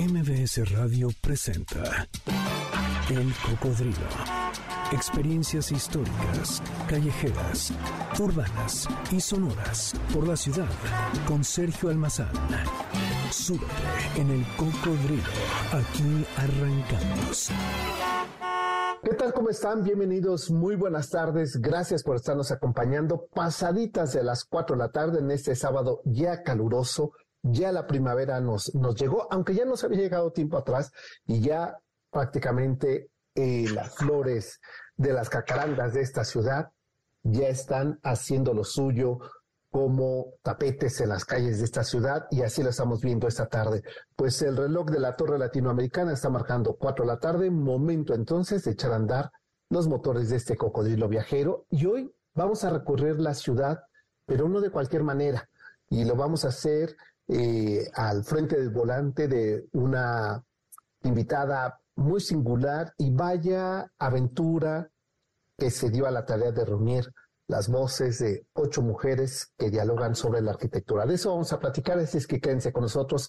MBS Radio presenta El Cocodrilo. Experiencias históricas, callejeras, urbanas y sonoras por la ciudad con Sergio Almazán. Súbete en El Cocodrilo. Aquí arrancamos. ¿Qué tal? ¿Cómo están? Bienvenidos. Muy buenas tardes. Gracias por estarnos acompañando. Pasaditas de las 4 de la tarde en este sábado ya caluroso. Ya la primavera nos, nos llegó, aunque ya nos había llegado tiempo atrás y ya prácticamente eh, las flores de las cacarandas de esta ciudad ya están haciendo lo suyo como tapetes en las calles de esta ciudad y así lo estamos viendo esta tarde. Pues el reloj de la Torre Latinoamericana está marcando 4 de la tarde, momento entonces de echar a andar los motores de este cocodrilo viajero y hoy vamos a recorrer la ciudad, pero no de cualquier manera y lo vamos a hacer eh, al frente del volante de una invitada muy singular y vaya aventura que se dio a la tarea de reunir las voces de ocho mujeres que dialogan sobre la arquitectura. De eso vamos a platicar, así es que quédense con nosotros.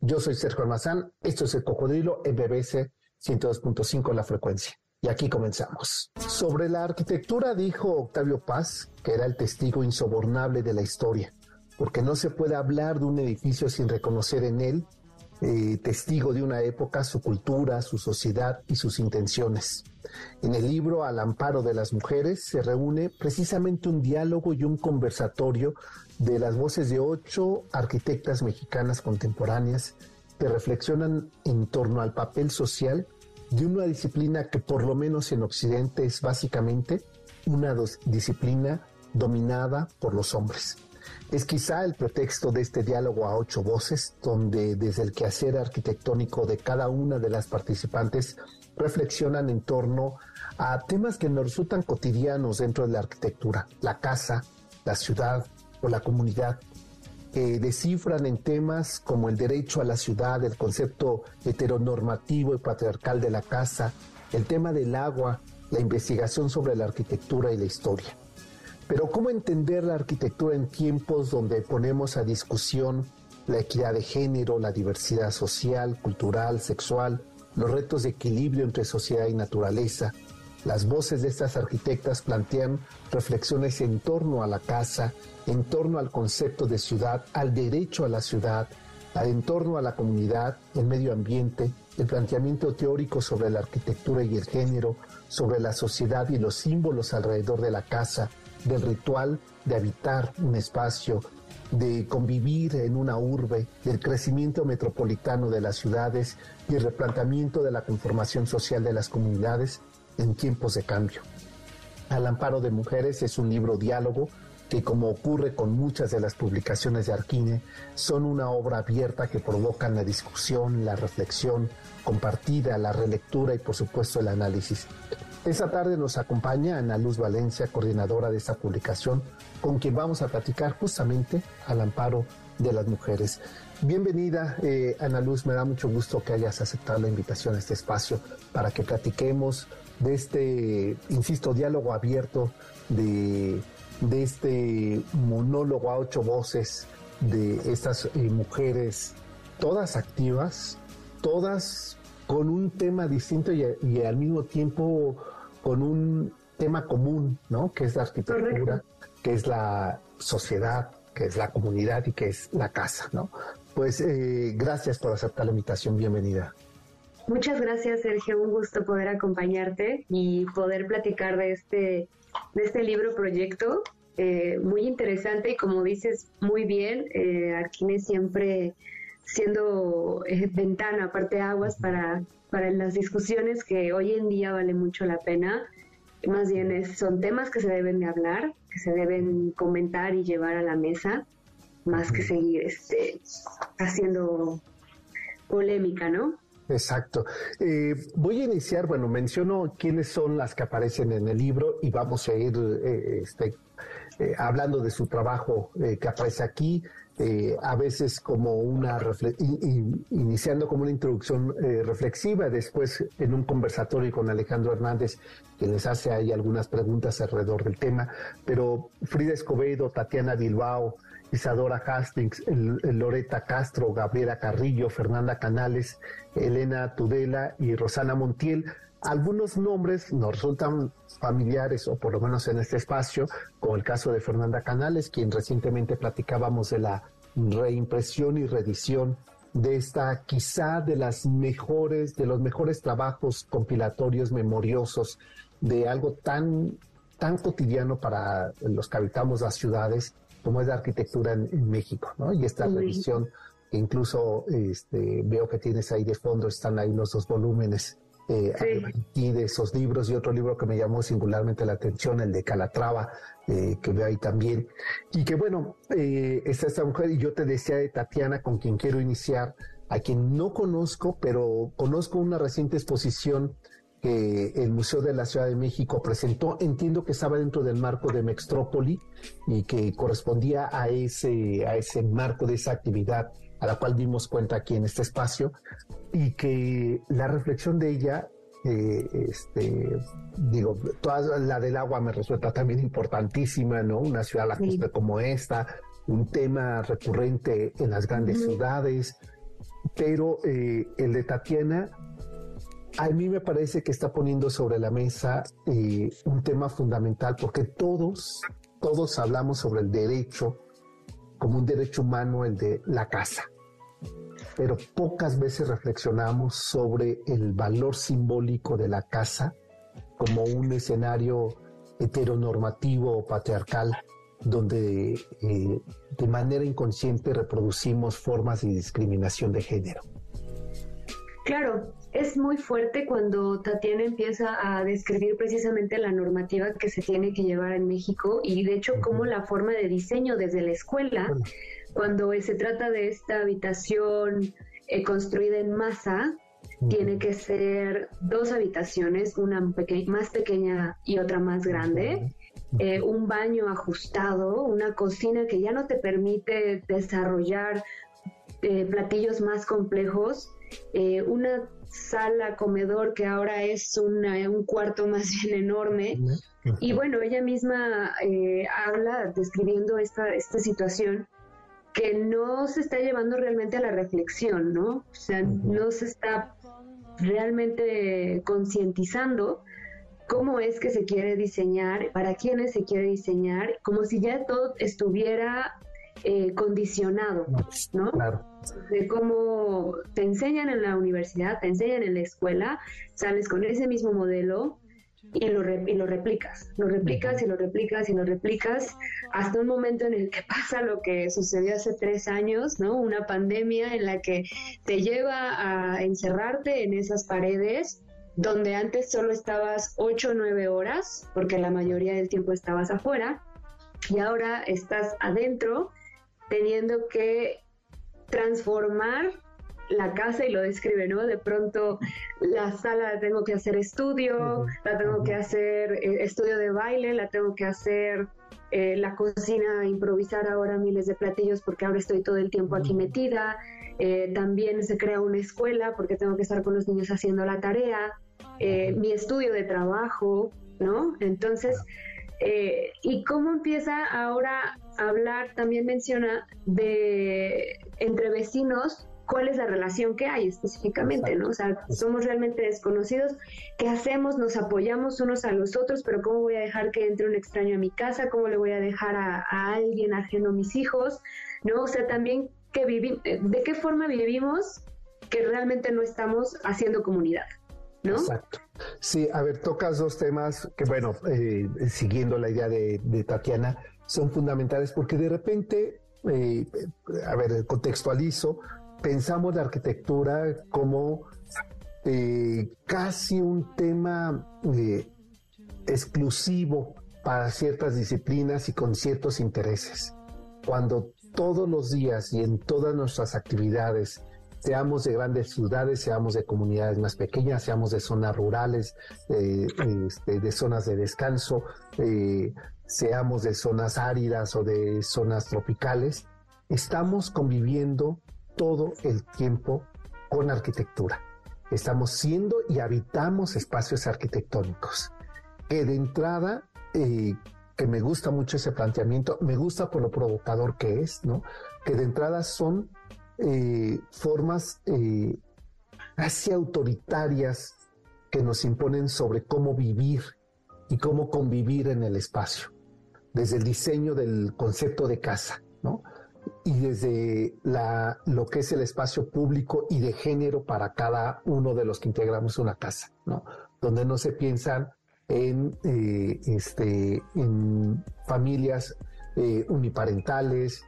Yo soy Sergio Almazán, esto es El Cocodrilo BBC 102.5 la frecuencia. Y aquí comenzamos. Sobre la arquitectura dijo Octavio Paz, que era el testigo insobornable de la historia porque no se puede hablar de un edificio sin reconocer en él, eh, testigo de una época, su cultura, su sociedad y sus intenciones. En el libro Al amparo de las mujeres se reúne precisamente un diálogo y un conversatorio de las voces de ocho arquitectas mexicanas contemporáneas que reflexionan en torno al papel social de una disciplina que por lo menos en Occidente es básicamente una disciplina dominada por los hombres. Es quizá el pretexto de este diálogo a ocho voces, donde desde el quehacer arquitectónico de cada una de las participantes reflexionan en torno a temas que nos resultan cotidianos dentro de la arquitectura, la casa, la ciudad o la comunidad, que descifran en temas como el derecho a la ciudad, el concepto heteronormativo y patriarcal de la casa, el tema del agua, la investigación sobre la arquitectura y la historia. Pero ¿cómo entender la arquitectura en tiempos donde ponemos a discusión la equidad de género, la diversidad social, cultural, sexual, los retos de equilibrio entre sociedad y naturaleza? Las voces de estas arquitectas plantean reflexiones en torno a la casa, en torno al concepto de ciudad, al derecho a la ciudad, en torno a la comunidad, el medio ambiente, el planteamiento teórico sobre la arquitectura y el género, sobre la sociedad y los símbolos alrededor de la casa, del ritual de habitar un espacio, de convivir en una urbe, del crecimiento metropolitano de las ciudades y el replanteamiento de la conformación social de las comunidades en tiempos de cambio. Al amparo de mujeres es un libro diálogo que como ocurre con muchas de las publicaciones de Arquine, son una obra abierta que provocan la discusión, la reflexión compartida, la relectura y por supuesto el análisis. Esta tarde nos acompaña Ana Luz Valencia, coordinadora de esta publicación, con quien vamos a platicar justamente al amparo de las mujeres. Bienvenida, eh, Ana Luz, me da mucho gusto que hayas aceptado la invitación a este espacio para que platiquemos de este, insisto, diálogo abierto, de, de este monólogo a ocho voces de estas eh, mujeres, todas activas, todas con un tema distinto y, y al mismo tiempo con un tema común, ¿no? Que es la arquitectura, que es la sociedad, que es la comunidad y que es la casa, ¿no? Pues eh, gracias por aceptar la invitación, bienvenida. Muchas gracias, Sergio. Un gusto poder acompañarte y poder platicar de este, de este libro proyecto. Eh, muy interesante y como dices muy bien, eh, Arquines siempre siendo eh, ventana, aparte aguas para, para las discusiones que hoy en día vale mucho la pena. Más bien es, son temas que se deben de hablar, que se deben comentar y llevar a la mesa, más que seguir este, haciendo polémica, ¿no? Exacto. Eh, voy a iniciar, bueno, menciono quiénes son las que aparecen en el libro y vamos a ir eh, este, eh, hablando de su trabajo que aparece aquí. Eh, a veces como una iniciando como una introducción eh, reflexiva, después en un conversatorio con Alejandro Hernández, que les hace ahí algunas preguntas alrededor del tema, pero Frida Escobedo, Tatiana Bilbao Isadora Hastings, Loreta Castro, Gabriela Carrillo, Fernanda Canales, Elena Tudela y Rosana Montiel. Algunos nombres nos resultan familiares, o por lo menos en este espacio, como el caso de Fernanda Canales, quien recientemente platicábamos de la reimpresión y reedición de esta quizá de las mejores, de los mejores trabajos compilatorios memoriosos de algo tan, tan cotidiano para los que habitamos las ciudades como es la arquitectura en, México, ¿no? Y esta revisión, incluso este, veo que tienes ahí de fondo, están ahí los dos volúmenes eh, y de esos libros y otro libro que me llamó singularmente la atención, el de Calatrava, eh, que veo ahí también. Y que bueno, eh, está esta mujer y yo te decía de Tatiana, con quien quiero iniciar, a quien no conozco, pero conozco una reciente exposición que el Museo de la Ciudad de México presentó, entiendo que estaba dentro del marco de Mextrópoli y que correspondía a ese, a ese marco de esa actividad a la cual dimos cuenta aquí en este espacio y que la reflexión de ella, eh, este, digo, toda la del agua me resulta también importantísima, ¿no? Una ciudad lacustre como esta, un tema recurrente en las grandes ciudades, pero eh, el de Tatiana a mí me parece que está poniendo sobre la mesa eh, un tema fundamental porque todos, todos hablamos sobre el derecho como un derecho humano, el de la casa. Pero pocas veces reflexionamos sobre el valor simbólico de la casa como un escenario heteronormativo o patriarcal donde eh, de manera inconsciente reproducimos formas de discriminación de género. Claro, es muy fuerte cuando Tatiana empieza a describir precisamente la normativa que se tiene que llevar en México y de hecho como la forma de diseño desde la escuela, cuando se trata de esta habitación eh, construida en masa, tiene que ser dos habitaciones, una más pequeña y otra más grande. Eh, un baño ajustado, una cocina que ya no te permite desarrollar eh, platillos más complejos, una sala, comedor, que ahora es un cuarto más bien enorme. Y bueno, ella misma eh, habla describiendo esta, esta situación que no se está llevando realmente a la reflexión, ¿no? O sea, no se está realmente concientizando cómo es que se quiere diseñar, para quiénes se quiere diseñar, como si ya todo estuviera eh, condicionado, ¿no? De cómo te enseñan en la universidad, te enseñan en la escuela, sales con ese mismo modelo y lo, y lo replicas, lo replicas y lo replicas y lo replicas hasta un momento en el que pasa lo que sucedió hace tres años, ¿no? Una pandemia en la que te lleva a encerrarte en esas paredes donde antes solo estabas ocho o nueve horas, porque la mayoría del tiempo estabas afuera, y ahora estás adentro teniendo que transformar la casa y lo describe, ¿no? De pronto la sala la tengo que hacer estudio, la tengo que hacer eh, estudio de baile, la tengo que hacer eh, la cocina, improvisar ahora miles de platillos porque ahora estoy todo el tiempo aquí metida. Eh, también se crea una escuela porque tengo que estar con los niños haciendo la tarea, mi estudio de trabajo, ¿no? Entonces, y cómo empieza ahora hablar, también menciona de entre vecinos, cuál es la relación que hay específicamente, ¿no? O sea, somos realmente desconocidos, ¿qué hacemos? Nos apoyamos unos a los otros, pero ¿cómo voy a dejar que entre un extraño a mi casa? ¿Cómo le voy a dejar a, alguien ajeno a mis hijos? ¿No? O sea, también que vivimos, de qué forma vivimos que realmente no estamos haciendo comunidad, ¿no? Exacto. Sí, a ver, tocas dos temas que, bueno, eh, siguiendo la idea de, Tatiana, son fundamentales porque de repente, eh, a ver, contextualizo, pensamos la arquitectura como eh, casi un tema exclusivo para ciertas disciplinas y con ciertos intereses. Cuando todos los días y en todas nuestras actividades seamos de grandes ciudades, seamos de comunidades más pequeñas, seamos de zonas rurales, eh, este, de zonas de descanso, eh, seamos de zonas áridas o de zonas tropicales, estamos conviviendo todo el tiempo con arquitectura. Estamos siendo y habitamos espacios arquitectónicos que de entrada eh, que me gusta mucho ese planteamiento, me gusta por lo provocador que es, ¿no? Que de entrada son eh, formas eh, casi autoritarias que nos imponen sobre cómo vivir y cómo convivir en el espacio, desde el diseño del concepto de casa, ¿no? Y desde la, lo que es el espacio público y de género para cada uno de los que integramos una casa, ¿no? Donde no se piensan en, eh, este, familias eh, uniparentales.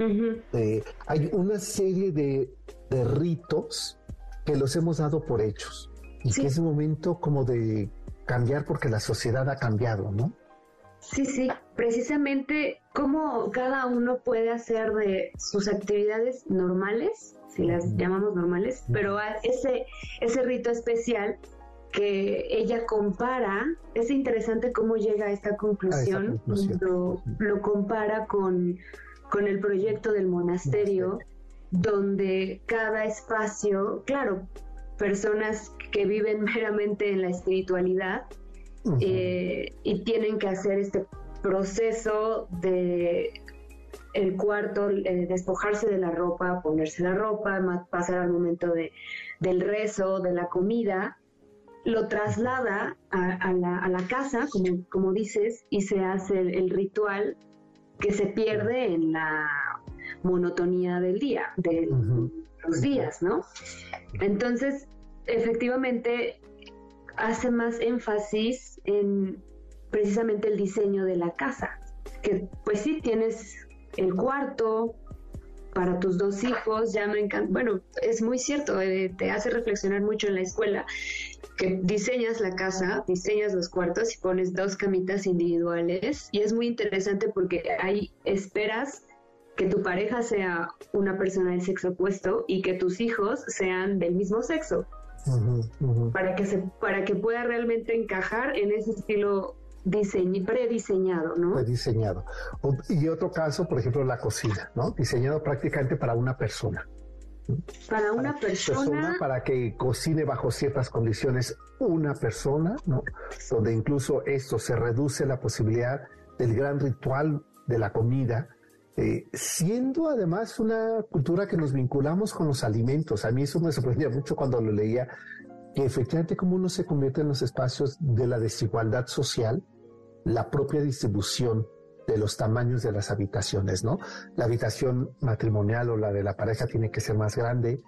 Eh, hay una serie de, de, ritos que los hemos dado por hechos y que es un momento como de cambiar porque la sociedad ha cambiado, ¿no? Sí, sí, precisamente cómo cada uno puede hacer de sus actividades normales, si las llamamos normales, pero ese, ese rito especial que ella compara, es interesante cómo llega a esta conclusión, Lo, lo, compara con, con, el proyecto del monasterio, donde cada espacio, claro, personas que viven meramente en la espiritualidad eh, y tienen que hacer este proceso de el cuarto, eh, despojarse de la ropa, ponerse la ropa, pasar al momento de, del rezo, de la comida, lo traslada a, la, casa, como, como, dices, y se hace el, ritual que se pierde en la monotonía del día, de los días, ¿no? Entonces, efectivamente, hace más énfasis en precisamente el diseño de la casa, que pues sí tienes el cuarto, para tus dos hijos, ya me encanta, bueno, es muy cierto, eh, te hace reflexionar mucho en la escuela que diseñas la casa, diseñas los cuartos y pones dos camitas individuales y es muy interesante porque ahí esperas que tu pareja sea una persona del sexo opuesto y que tus hijos sean del mismo sexo. Para que se, para que pueda realmente encajar en ese estilo diseño, prediseñado, ¿no? Prediseñado. Y otro caso, por ejemplo, la cocina, ¿no? Diseñado prácticamente para una persona. Para una persona, Para que cocine bajo ciertas condiciones una persona, ¿no? Donde incluso esto se reduce la posibilidad del gran ritual de la comida, eh, siendo además una cultura que nos vinculamos con los alimentos. A mí eso me sorprendía mucho cuando lo leía, que efectivamente como uno se convierte en los espacios de la desigualdad social, la propia distribución de los tamaños de las habitaciones, ¿no? La habitación matrimonial o la de la pareja tiene que ser más grande.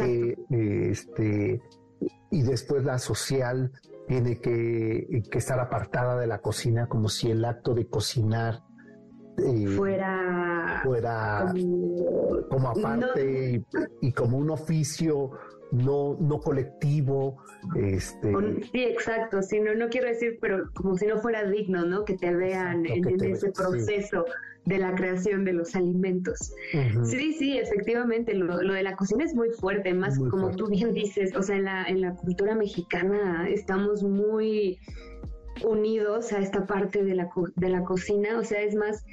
Eh, este, y después la social tiene que, estar apartada de la cocina, como si el acto de cocinar eh, fuera, fuera como, aparte y, como un oficio no, no colectivo. Este... Sí, exacto, sí, no, no quiero decir, pero como si no fuera digno, ¿no? Que te vean en, ese proceso de la creación de los alimentos. Sí, sí, efectivamente, lo, de la cocina es muy fuerte, más como tú bien dices, o sea, en la, en la cultura mexicana estamos muy unidos a esta parte de la, de la cocina, o sea, es más,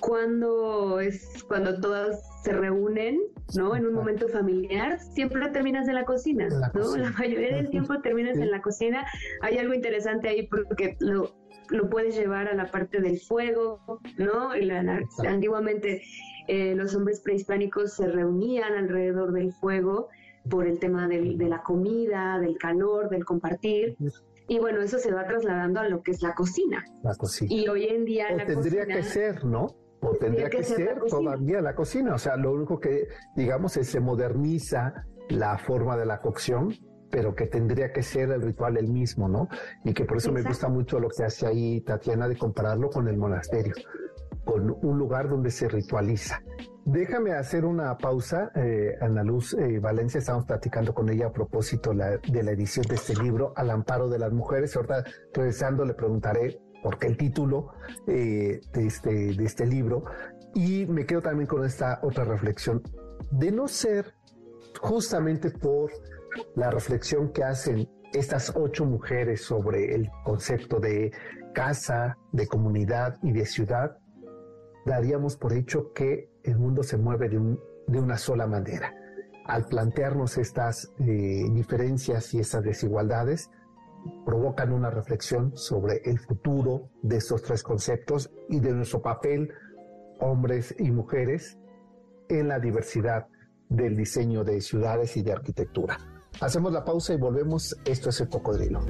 cuando es cuando todos se reúnen, ¿no? En un momento familiar, siempre terminas en la cocina, ¿no? La mayoría del tiempo terminas en la cocina. Hay algo interesante ahí porque lo, lo puedes llevar a la parte del fuego, ¿no? Y antiguamente eh, los hombres prehispánicos se reunían alrededor del fuego por el tema de la comida, del calor, del compartir. Y bueno, eso se va trasladando a lo que es la cocina. La cocina. Y hoy en día la tendría que ser, ¿no? O tendría que, ser, todavía la cocina. O sea, lo único que, digamos, es se moderniza la forma de la cocción, pero que tendría que ser el ritual el mismo, ¿no? Y que por eso me gusta mucho lo que hace ahí Tatiana de compararlo con el monasterio, con un lugar donde se ritualiza. Déjame hacer una pausa, eh, Ana Luz eh, Valencia, estamos platicando con ella a propósito de la edición de este libro, Al amparo de las mujeres. Ahorita, regresando, le preguntaré porque el título eh, de, este, de este libro. Y me quedo también con esta otra reflexión, de no ser justamente por la reflexión que hacen estas ocho mujeres sobre el concepto de casa, de comunidad y de ciudad, daríamos por hecho que el mundo se mueve de, una sola manera. Al plantearnos estas eh, diferencias y estas desigualdades, provocan una reflexión sobre el futuro de estos tres conceptos y de nuestro papel, hombres y mujeres, en la diversidad del diseño de ciudades y de arquitectura. Hacemos la pausa y volvemos. Esto es el cocodrilo.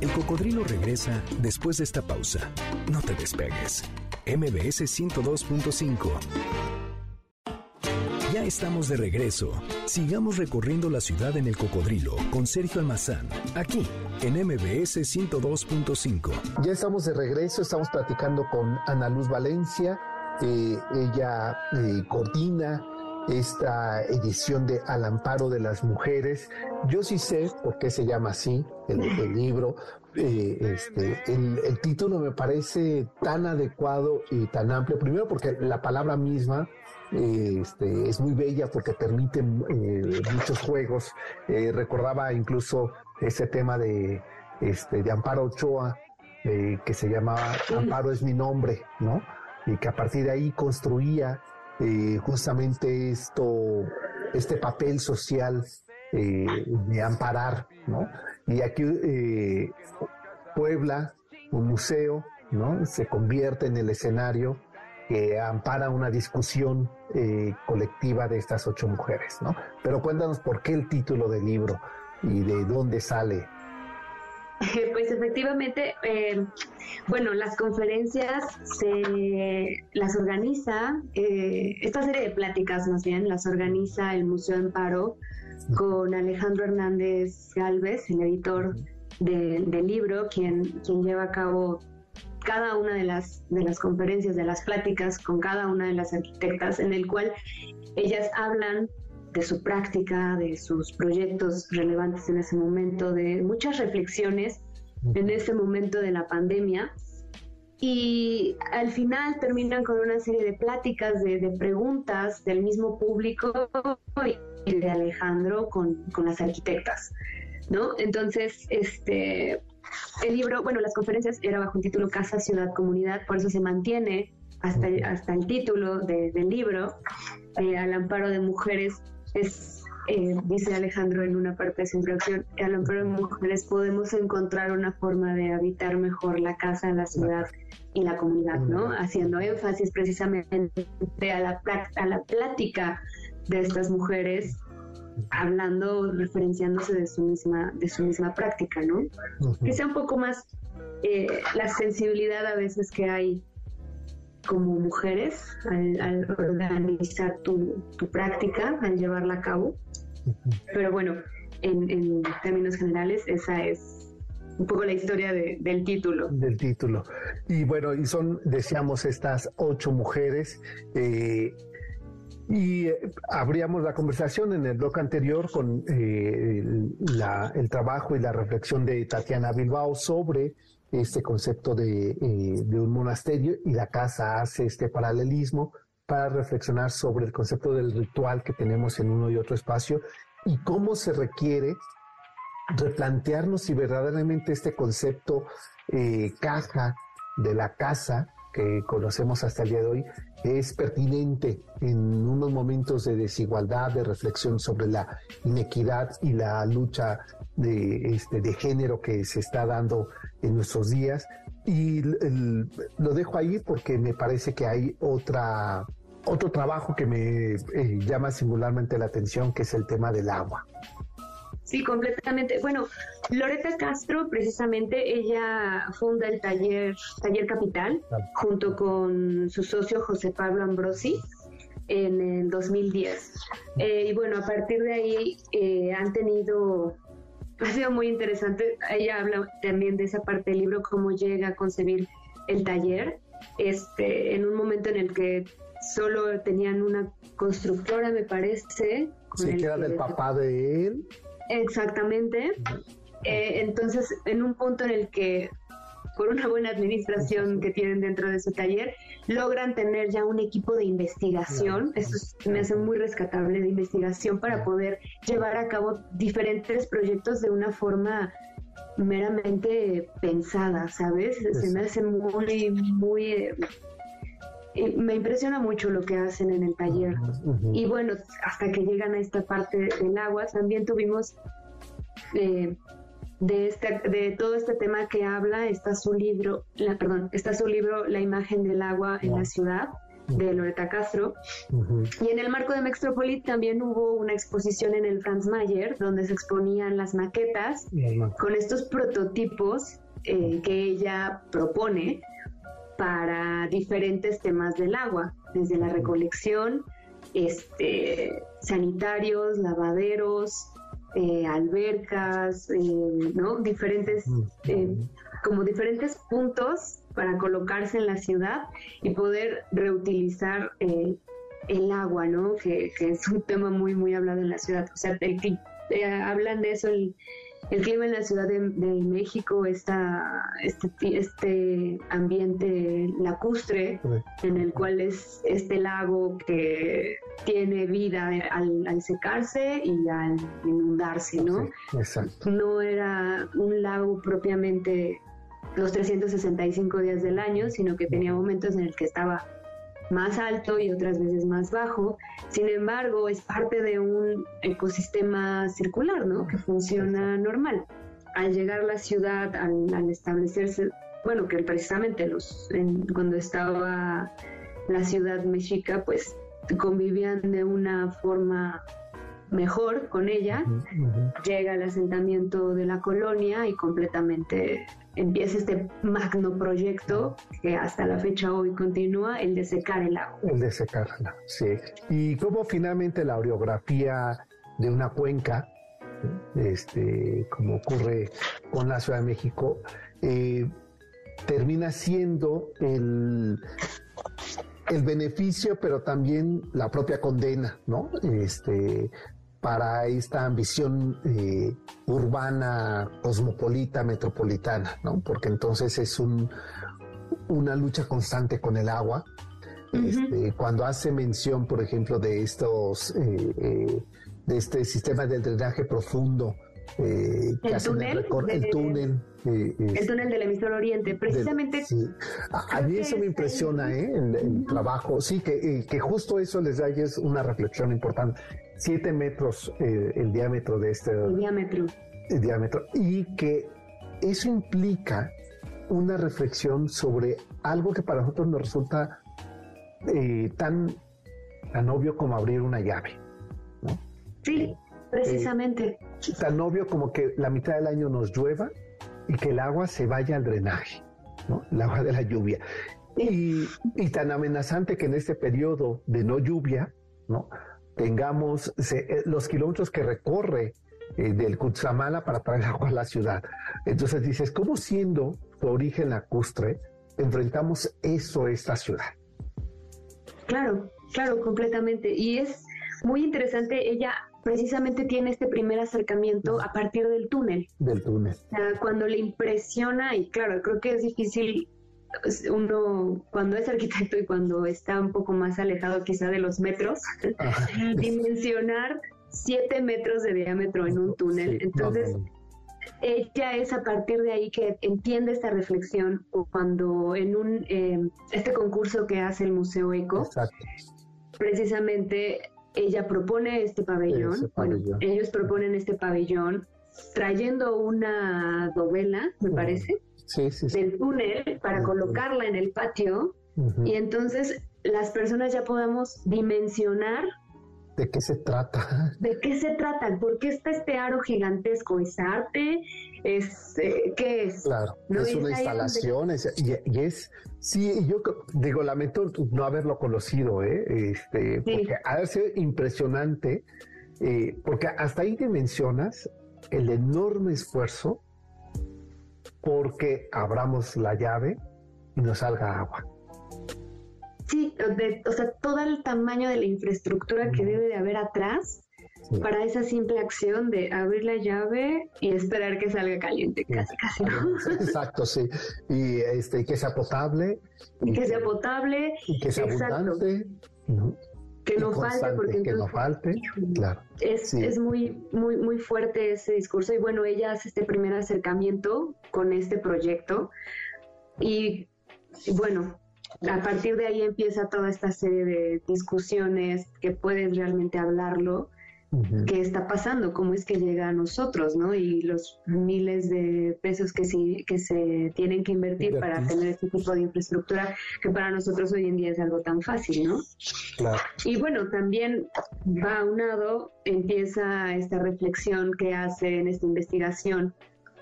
El cocodrilo regresa después de esta pausa. No te despegues. MBS 102.5. Estamos de regreso. Sigamos recorriendo la ciudad en el cocodrilo con Sergio Almazán, aquí en MBS 102.5. Ya estamos de regreso, estamos platicando con Ana Luz Valencia. Eh, ella eh, coordina esta edición de Al Amparo de las Mujeres. Yo sí sé por qué se llama así el, libro. Eh, este, el, título me parece tan adecuado y tan amplio. Primero porque la palabra misma este, es muy bella porque permite eh, muchos juegos. recordaba incluso ese tema de, este, de Amparo Ochoa, que se llamaba Amparo es mi nombre, ¿no? Y que a partir de ahí construía eh, justamente esto, este papel social eh, de amparar, ¿no? Y aquí eh, Puebla, un museo, ¿no? Se convierte en el escenario que ampara una discusión colectiva de estas ocho mujeres, ¿no? Pero cuéntanos por qué el título del libro y de dónde sale Pues efectivamente, eh, bueno, las conferencias se las organiza, eh, esta serie de pláticas más bien, las organiza el Museo Amparo con Alejandro Hernández Galvez, el editor del libro, quien lleva a cabo cada una de las, de las conferencias, de las pláticas con cada una de las arquitectas, en el cual ellas hablan de su práctica, de sus proyectos relevantes en ese momento, de muchas reflexiones en ese momento de la pandemia. Y al final terminan con una serie de pláticas, de, preguntas del mismo público y de Alejandro con, con las arquitectas, ¿no? Entonces, este, el libro, bueno, las conferencias era bajo un título Casa, Ciudad, Comunidad, por eso se mantiene hasta, hasta el título del libro, eh, al amparo de mujeres es, eh, dice Alejandro en una parte de su introducción, a lo mejor mujeres podemos encontrar una forma de habitar mejor la casa, la ciudad y la comunidad, ¿no? Haciendo énfasis precisamente a la, a la plática de estas mujeres hablando, referenciándose de su misma, de su misma práctica, ¿no? Que sea un poco más eh, la sensibilidad a veces que hay como mujeres al, organizar tu, práctica, al llevarla a cabo. Pero bueno, en, términos generales, esa es un poco la historia del título. Del título. Y bueno, y son, decíamos, estas ocho mujeres. Eh, y eh, abríamos la conversación en el bloque anterior con eh, el trabajo y la reflexión de Tatiana Bilbao sobre este concepto de, eh, de, un monasterio y la casa hace este paralelismo para reflexionar sobre el concepto del ritual que tenemos en uno y otro espacio y cómo se requiere replantearnos si verdaderamente este concepto eh, caja de la casa que conocemos hasta el día de hoy es pertinente en unos momentos de desigualdad, de reflexión sobre la inequidad y la lucha de, este, de género que se está dando en nuestros días. Y lo dejo ahí porque me parece que hay otra, otro trabajo que me eh, llama singularmente la atención, que es el tema del agua. Sí, completamente. Bueno, Loreta Castro, precisamente, ella funda el taller, taller Capital, junto con su socio José Pablo Ambrosi en el 2010. Eh, y bueno, a partir de ahí eh, han tenido, ha sido muy interesante, ella habla también de esa parte del libro, cómo llega a concebir el taller, este, en un momento en el que solo tenían una constructora, me parece. Sí, que era del papá de él. Exactamente. Eh, entonces, en un punto en el que, por una buena administración que tienen dentro de su taller, logran tener ya un equipo de investigación, esto me hace muy rescatable, de investigación para poder llevar a cabo diferentes proyectos de una forma meramente pensada, ¿sabes? Se me hace muy, muy... Eh, me impresiona mucho lo que hacen en el taller. Y bueno, hasta que llegan a esta parte del agua, también tuvimos eh, de, este, de todo este tema que habla está su libro, la, perdón, está su libro La imagen del agua en la ciudad de Loreta Castro. Y en el marco de Mextropolis también hubo una exposición en el Franz Mayer donde se exponían las maquetas. con estos prototipos eh, que ella propone para diferentes temas del agua, desde la recolección, este, sanitarios, lavaderos, eh, albercas, eh, ¿no? Diferentes, eh, como diferentes puntos para colocarse en la ciudad y poder reutilizar el agua, ¿no? Que, que, es un tema muy, muy hablado en la ciudad. O sea, el, hablan de eso el, el clima en la Ciudad de, México, esta, este, este ambiente lacustre en el cual es este lago que tiene vida al, secarse y al inundarse, ¿no? exacto. No era un lago propiamente los 365 días del año, sino que tenía momentos en el que estaba más alto y otras veces más bajo. Sin embargo, es parte de un ecosistema circular, ¿no? Que funciona normal. Al llegar a la ciudad, al, establecerse, bueno, que precisamente los, cuando estaba la ciudad mexica, pues convivían de una forma mejor con ella, llega el asentamiento de la colonia y completamente empieza este magno proyecto que hasta la fecha hoy continúa, el de secar el agua. El de secar el agua, sí. Y cómo finalmente la orografía de una cuenca, este, como ocurre con la Ciudad de México, eh, termina siendo el, el beneficio, pero también la propia condena, ¿no? Este, para esta ambición eh, urbana, cosmopolita, metropolitana, ¿no? Porque entonces es un, una lucha constante con el agua. Este, cuando hace mención, por ejemplo, de estos, eh, eh, de este sistema de drenaje profundo, ¿El, túnel el, túnel, el túnel del emisor oriente, precisamente. A, mí eso me impresiona, ¿eh? El, trabajo, sí, que, que justo eso les da es una reflexión importante. 7 metros eh, el diámetro de este... El diámetro. El diámetro. Y que eso implica una reflexión sobre algo que para nosotros nos resulta eh, tan, tan obvio como abrir una llave. ¿no? Sí, precisamente. Eh, tan obvio como que la mitad del año nos llueva y que el agua se vaya al drenaje, ¿no? el agua de la lluvia. Y, tan amenazante que en este periodo de no lluvia, ¿no? tengamos eh, los kilómetros que recorre eh, del Cutzamala para traer agua a la ciudad. Entonces dices, ¿cómo siendo su origen lacustre enfrentamos eso a esta ciudad? Claro, claro, completamente. Y es muy interesante, ella precisamente tiene este primer acercamiento a partir del túnel. Del túnel. O sea, cuando le impresiona, y claro, creo que es difícil pues, uno cuando es arquitecto y cuando está un poco más alejado quizá de los metros, dimensionar siete metros de diámetro en un túnel. Entonces, ella es a partir de ahí que entiende esta reflexión cuando en un em, este concurso que hace el Museo Eco, precisamente ella propone este pabellón, ellos proponen este pabellón trayendo una dovela, me parece, del túnel para colocarla en el patio y entonces las personas ya podamos dimensionar ¿De qué se trata? ¿De qué se trata? ¿Por qué está este aro gigantesco? ¿Es arte? ¿Es, eh, ¿Qué es? Claro, es una instalación y, es, sí, yo digo, lamento no haberlo conocido, ¿eh? este, porque ha sido impresionante, eh, porque hasta ahí dimensionas el enorme esfuerzo porque abramos la llave y nos salga agua. Sí, o sea, todo el tamaño de la infraestructura que debe de haber atrás para esa simple acción de abrir la llave y esperar que salga caliente, casi, casi, Exacto, sí. Y este, que sea potable. Y que sea potable. Y que sea abundante. Que no falte, porque que no falte, claro. Es, es muy, muy, muy fuerte ese discurso. Y bueno, ella hace este primer acercamiento con este proyecto. Y, bueno, a partir de ahí empieza toda esta serie de discusiones que puedes realmente hablarlo qué está pasando, cómo es que llega a nosotros, ¿no? Y los miles de pesos que, sí, que se tienen que invertir para tener este tipo de infraestructura que para nosotros hoy en día es algo tan fácil, ¿no? Claro. Y bueno, también va aunado, empieza esta reflexión que hace en esta investigación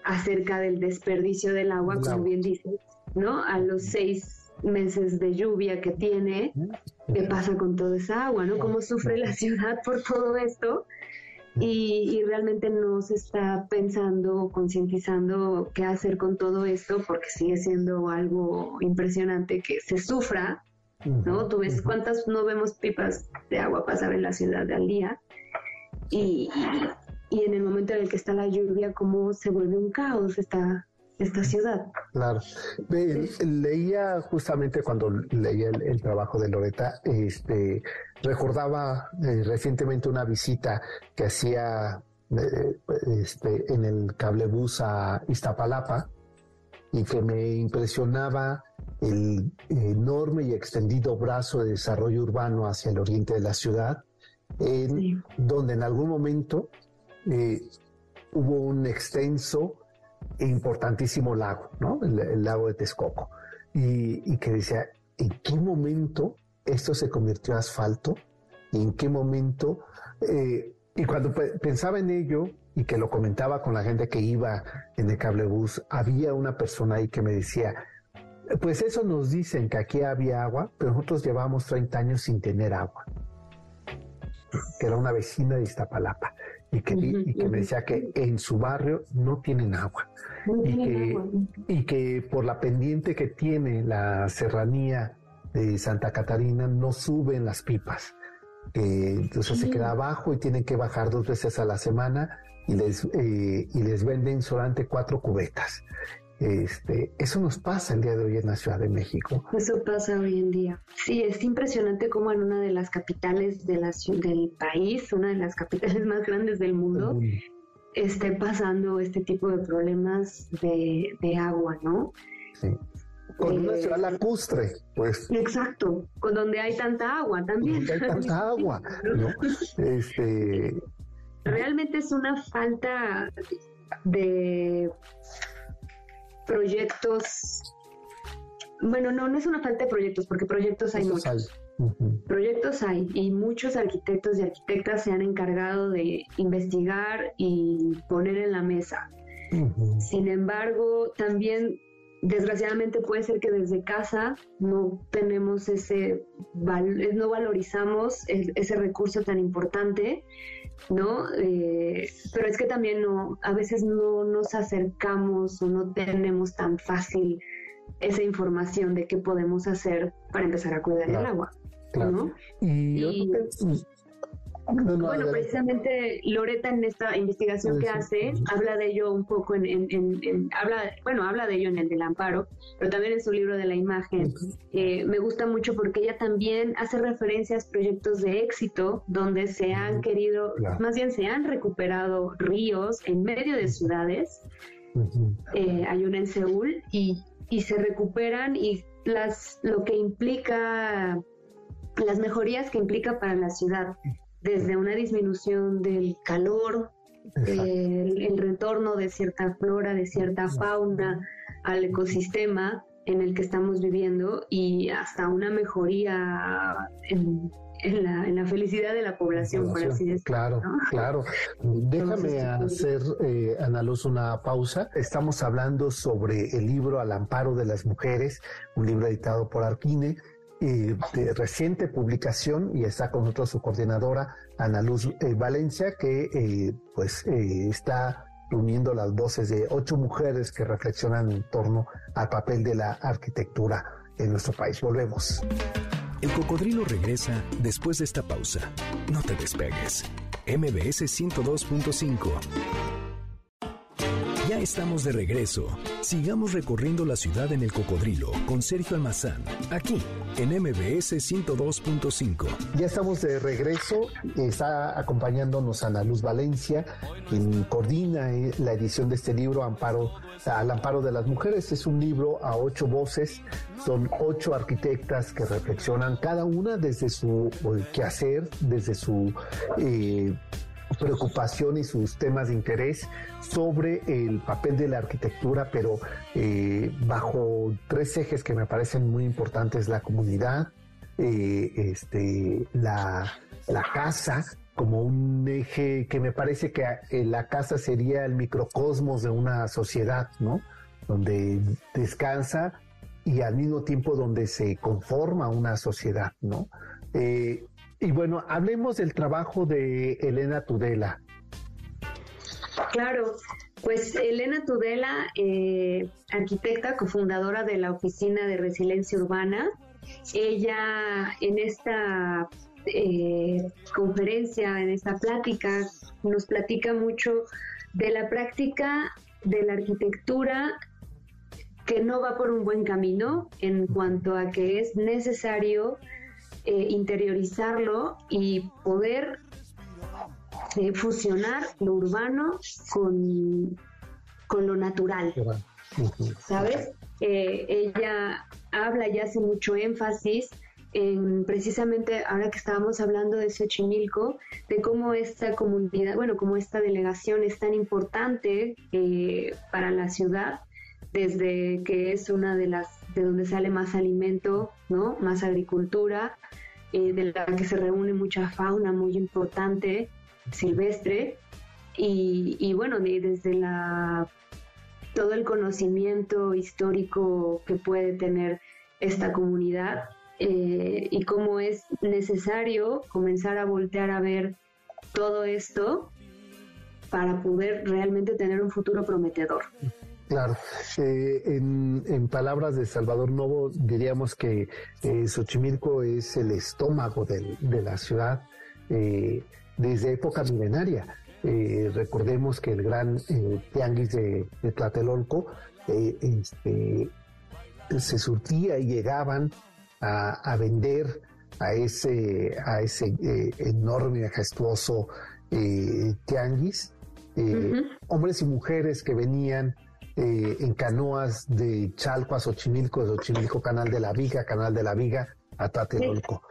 acerca del desperdicio del agua, como bien dices, ¿no? A los seis meses de lluvia que tiene, qué pasa con toda esa agua, ¿no? Cómo sufre la ciudad por todo esto y, realmente no se está pensando, concientizando qué hacer con todo esto porque sigue siendo algo impresionante que se sufra, ¿no? Tú ves cuántas no vemos pipas de agua pasar en la ciudad al día y, y en el momento en el que está la lluvia, cómo se vuelve un caos esta, esta ciudad. Claro. leía justamente cuando leía el, trabajo de Loreta, este, recordaba eh, recientemente una visita que hacía eh, este, en el cablebús a Iztapalapa y que me impresionaba el enorme y extendido brazo de desarrollo urbano hacia el oriente de la ciudad, en, donde en algún momento eh, hubo un extenso importantísimo lago, ¿no? El, lago de Texcoco. Y, que decía, ¿en qué momento esto se convirtió en asfalto? ¿Y en qué momento? Eh, y cuando pensaba en ello y que lo comentaba con la gente que iba en el cablebús, había una persona ahí que me decía, pues eso nos dicen que aquí había agua, pero nosotros llevamos 30 años sin tener agua. Que era una vecina de Iztapalapa y que, me decía que en su barrio no tienen agua. y, que, y que por la pendiente que tiene la serranía de Santa Catarina no suben las pipas. entonces se queda abajo y tienen que bajar dos veces a la semana y les, eh, y les venden solamente cuatro cubetas. Este, eso nos pasa el día de hoy en la Ciudad de México. Eso pasa hoy en día. Sí, es impresionante cómo en una de las capitales de la, del país, una de las capitales más grandes del mundo, esté pasando este tipo de problemas de, agua, ¿no? Sí. Con una ciudad eh, lacustre, pues. Exacto, con donde hay tanta agua también. hay tanta agua, Este... Realmente es una falta de proyectos, bueno, no, no es una falta de proyectos, porque proyectos hay muchos. Proyectos hay y muchos arquitectos y arquitectas se han encargado de investigar y poner en la mesa. Sin embargo, también desgraciadamente puede ser que desde casa no tenemos ese, no valorizamos ese recurso tan importante ¿no? Eh, pero es que también no, a veces no nos acercamos o no tenemos tan fácil esa información de qué podemos hacer para empezar a cuidar el agua. ¿no? y, bueno, precisamente Loreta en esta investigación que hace habla de ello un poco en, habla, bueno, habla de ello en el del amparo, pero también en su libro de la imagen. Eh, me gusta mucho porque ella también hace referencias a proyectos de éxito donde se han querido, más bien se han recuperado ríos en medio de ciudades. Eh, hay una en Seúl y, y se recuperan y las lo que implica las mejorías que implica para la ciudad desde una disminución del calor, el, retorno de cierta flora, de cierta fauna al ecosistema en el que estamos viviendo y hasta una mejoría en, la, felicidad de la población, por así decirlo. Claro, claro. Déjame hacer, eh, Ana Luz, una pausa. Estamos hablando sobre el libro Al amparo de las mujeres, un libro editado por Arquine de reciente publicación y está con nosotros su coordinadora Ana Luz eh, Valencia que eh, pues eh, está reuniendo las voces de ocho mujeres que reflexionan en torno al papel de la arquitectura en nuestro país. Volvemos. El cocodrilo regresa después de esta pausa. No te despegues. MBS 102.5 ya estamos de regreso. Sigamos recorriendo la ciudad en el cocodrilo con Sergio Almazán, aquí en MBS 102.5. Ya estamos de regreso. Está acompañándonos Ana Luz Valencia, quien coordina eh, la edición de este libro, Amparo al amparo de las mujeres. Es un libro a ocho voces, son ocho arquitectas que reflexionan cada una desde su quehacer, desde su eh, preocupación y sus temas de interés sobre el papel de la arquitectura, pero eh, bajo tres ejes que me parecen muy importantes, la comunidad, eh, este, la, la casa, como un eje que me parece que eh, la casa sería el microcosmos de una sociedad, ¿no? Donde descansa y al mismo tiempo donde se conforma una sociedad, ¿no? Y bueno, hablemos del trabajo de Elena Tudela. Claro, pues Elena Tudela, eh, arquitecta, cofundadora de la Oficina de Resiliencia Urbana, ella en esta eh, conferencia, en esta plática, nos platica mucho de la práctica de la arquitectura que no va por un buen camino en cuanto a que es necesario eh, interiorizarlo y poder eh, fusionar lo urbano con, con lo natural. ¿Sabes? ella habla y hace mucho énfasis en precisamente ahora que estábamos hablando de Xochimilco, de cómo esta comunidad, bueno, cómo esta delegación es tan importante eh, para la ciudad, desde que es una de las de donde sale más alimento, ¿no? Más agricultura, eh, de la que se reúne mucha fauna muy importante silvestre y, bueno, desde la todo el conocimiento histórico que puede tener esta comunidad eh, y cómo es necesario comenzar a voltear a ver todo esto para poder realmente tener un futuro prometedor. Claro, eh, en, palabras de Salvador Novo diríamos que eh, Xochimilco es el estómago de la ciudad desde época milenaria. recordemos que el gran tianguis de, de Tlatelolco este, se surtía y llegaban a, vender a ese, a ese eh, enorme, majestuoso eh, tianguis, eh, hombres y mujeres que venían en canoas de Chalco a Xochimilco, de Xochimilco, Canal de la Viga, Canal de la Viga a Tlatelolco,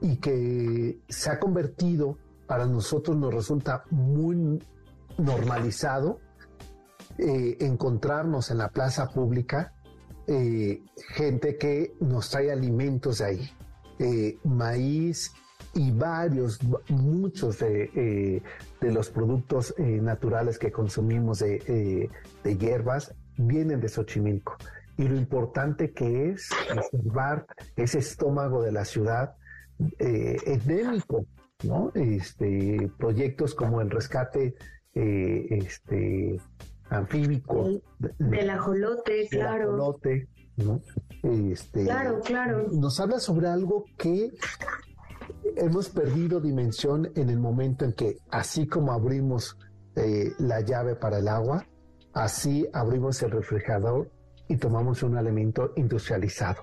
y que se ha convertido, para nosotros nos resulta muy normalizado encontrarnos en la plaza pública eh, gente que nos trae alimentos de ahí, eh, maíz y varios, muchos de, eh, los productos naturales que consumimos de, hierbas vienen de Xochimilco. Y lo importante que es conservar ese estómago de la ciudad endémico, ¿no? Este, proyectos como el rescate este, anfíbico. Del, ajolote, claro. Ajolote, ¿no? Este, claro, claro. Nos habla sobre algo que hemos perdido dimensión en el momento en que, así como abrimos eh, la llave para el agua, así abrimos el refrigerador y tomamos un alimento industrializado.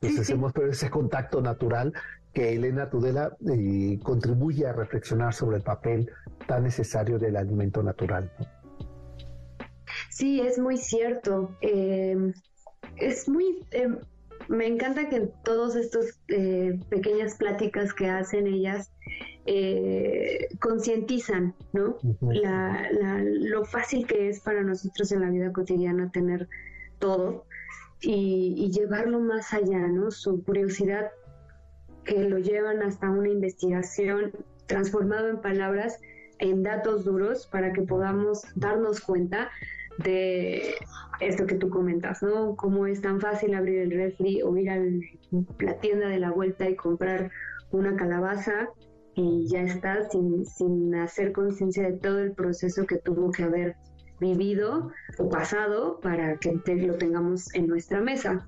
Entonces hemos perdido ese contacto natural que Elena Tudela eh, contribuye a reflexionar sobre el papel tan necesario del alimento natural. Sí, es muy cierto. Eh, es muy... Eh, me encanta que en todas estas eh, pequeñas pláticas que hacen ellas concientizan, ¿no? lo fácil que es para nosotros en la vida cotidiana tener todo y, y llevarlo más allá, ¿no? Su curiosidad que lo llevan hasta una investigación transformado en palabras, en datos duros, para que podamos darnos cuenta de esto que tú comentas, ¿no? Cómo es tan fácil abrir el refri o ir a la tienda de la vuelta y comprar una calabaza y ya está, sin, sin hacer conciencia de todo el proceso que tuvo que haber vivido o pasado para que lo tengamos en nuestra mesa.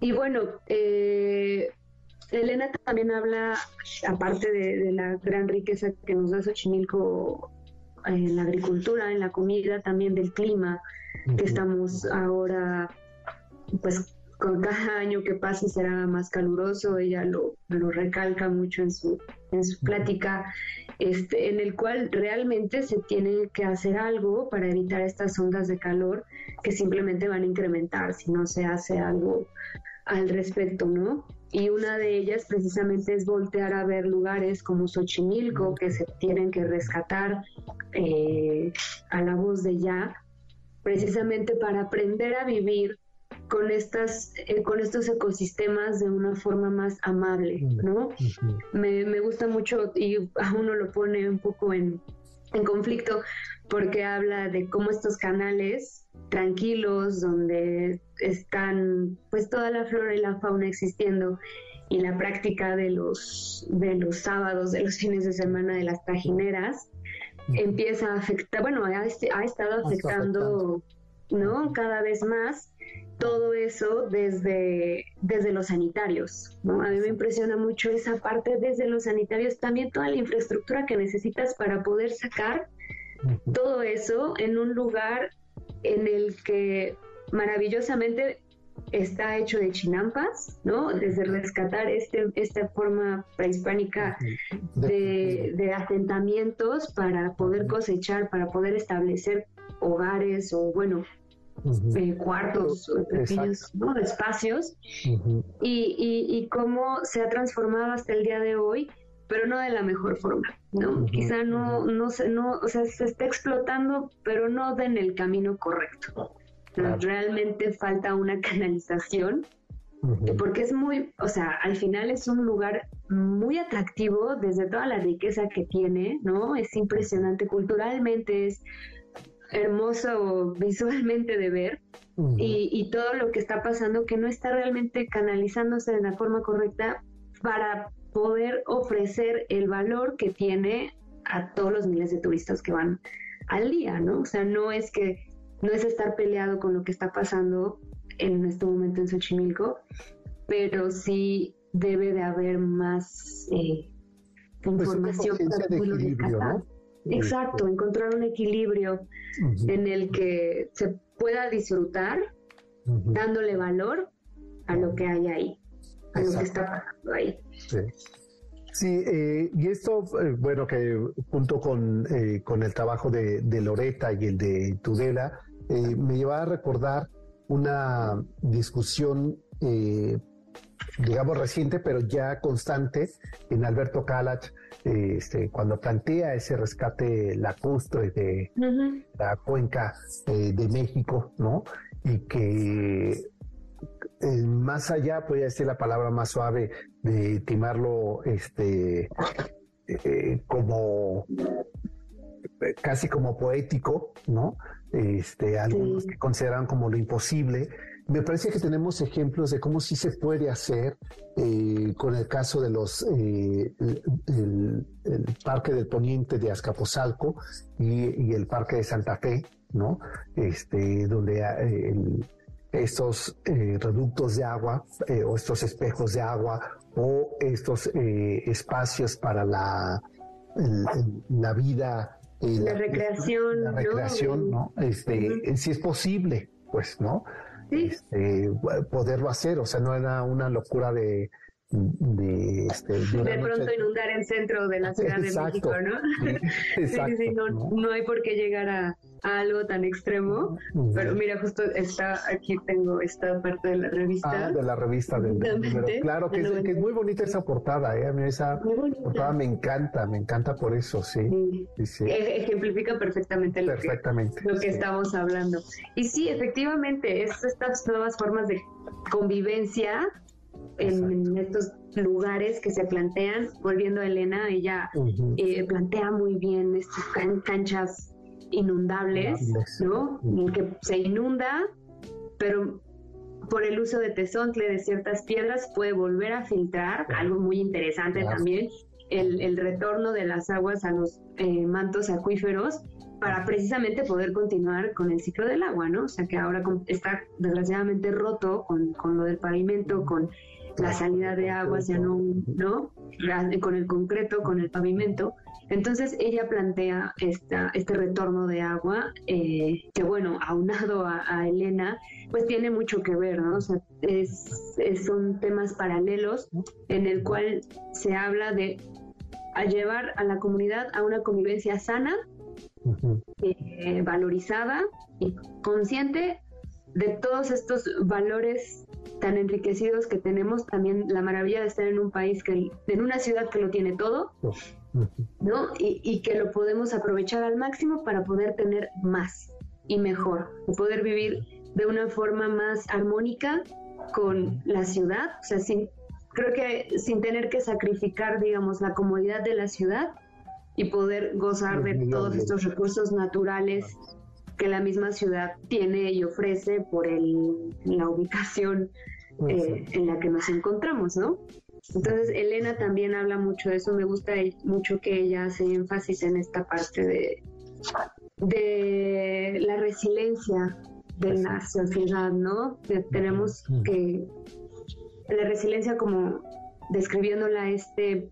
Y bueno, eh, Elena también habla, aparte de, de, la gran riqueza que nos da Xochimilco en la agricultura, en la comida, también del clima, que estamos ahora, pues con cada año que pase será más caluroso, ella lo, lo recalca mucho en su, en su plática, este, en el cual realmente se tiene que hacer algo para evitar estas ondas de calor que simplemente van a incrementar si no se hace algo al respecto, ¿no? Y una de ellas precisamente es voltear a ver lugares como Xochimilco que se tienen que rescatar eh, a la voz de ya, precisamente para aprender a vivir con estas eh, con estos ecosistemas de una forma más amable, ¿no? me, me, gusta mucho y a uno lo pone un poco en, en conflicto porque habla de cómo estos canales tranquilos donde están pues toda la flora y la fauna existiendo y la práctica de los de los sábados de los fines de semana de las trajineras empieza a afectar bueno ha, ha estado afectando no cada vez más todo eso desde, desde los sanitarios. ¿no? A mí me impresiona mucho esa parte desde los sanitarios, también toda la infraestructura que necesitas para poder sacar todo eso en un lugar en el que maravillosamente está hecho de chinampas, ¿no? Desde rescatar este, esta forma prehispánica de, de asentamientos para poder cosechar, para poder establecer hogares o, bueno, eh, cuartos, pequeños espacios, y, y, cómo se ha transformado hasta el día de hoy, pero no de la mejor forma, ¿no? Quizá no, no, se, no, o sea, se está explotando, pero no en el camino correcto. Realmente falta una canalización, porque es muy, o sea, al final es un lugar muy atractivo desde toda la riqueza que tiene, ¿no? Es impresionante culturalmente, es hermoso visualmente de ver y, todo lo que está pasando que no está realmente canalizándose de la forma correcta para poder ofrecer el valor que tiene a todos los miles de turistas que van al día, ¿no? O sea, no es que no es estar peleado con lo que está pasando en este momento en Xochimilco, pero sí debe de haber más eh, pues información para Exacto, encontrar un equilibrio en el que se pueda disfrutar dándole valor a lo que hay ahí, a lo que está pasando ahí. Sí. Eh, y esto, eh, bueno, que junto con, eh, con el trabajo de, de, Loreta y el de Tudela, me lleva a recordar una discusión digamos reciente, pero ya constante en Alberto Calach, este, cuando plantea ese rescate lacustre de la cuenca de México, ¿no? Y que eh, más allá, puede decir la palabra más suave, de timarlo este, eh, como casi como poético, ¿no? Este, algunos que consideran como lo imposible, me parece que tenemos ejemplos de cómo sí se puede hacer eh, con el caso de los eh, el, Parque del Poniente de Azcapotzalco y, el Parque de Santa Fe, ¿no? Este, donde eh, estos reductos de agua o estos espejos de agua o estos espacios para la, la vida la, recreación, la recreación, ¿no? Este, si es posible, pues, ¿no? este, poderlo hacer, o sea, no era una locura de, de, este, de, pronto inundar el centro de la Ciudad de México, ¿no? Sí, sí, sí, no, no, hay por qué llegar a, algo tan extremo, pero mira, justo está aquí tengo esta parte de la revista. Ah, de la revista del, número. Claro, que es, que es, muy bonita esa portada, ¿eh? A mí esa portada me encanta, me encanta por eso, sí. sí. E, ejemplifica perfectamente, lo, perfectamente, que, lo que estamos hablando. Y sí, efectivamente, es estas nuevas formas de convivencia en, estos lugares que se plantean. Volviendo a Elena, ella eh, plantea muy bien estas canchas inundables, ¿no? Que se inunda, pero por el uso de tesontle de ciertas piedras puede volver a filtrar, algo muy interesante también, el, retorno de las aguas a los eh, mantos acuíferos para precisamente poder continuar con el ciclo del agua, ¿no? O sea que ahora está desgraciadamente roto con, con lo del pavimento, con la salida de agua ya no, ¿no? Con el concreto, con el pavimento. Entonces ella plantea esta, este retorno de agua, eh, que bueno, aunado a, Elena, pues tiene mucho que ver, ¿no? O sea, es, son temas paralelos en el cual se habla de a llevar a la comunidad a una convivencia sana, eh, valorizada y consciente de todos estos valores tan enriquecidos que tenemos, también la maravilla de estar en un país que, en una ciudad que lo tiene todo, ¿no? Y, y que lo podemos aprovechar al máximo para poder tener más y mejor, y poder vivir de una forma más armónica con la ciudad, o sea, sin, creo que sin tener que sacrificar, digamos, la comodidad de la ciudad y poder gozar de todos estos recursos naturales que la misma ciudad tiene y ofrece por el, la ubicación eh, en la que nos encontramos, ¿no? Entonces, Elena también habla mucho de eso, me gusta mucho que ella hace énfasis en esta parte de, de la resiliencia de la sociedad, ¿no? tenemos que la resiliencia como describiéndola este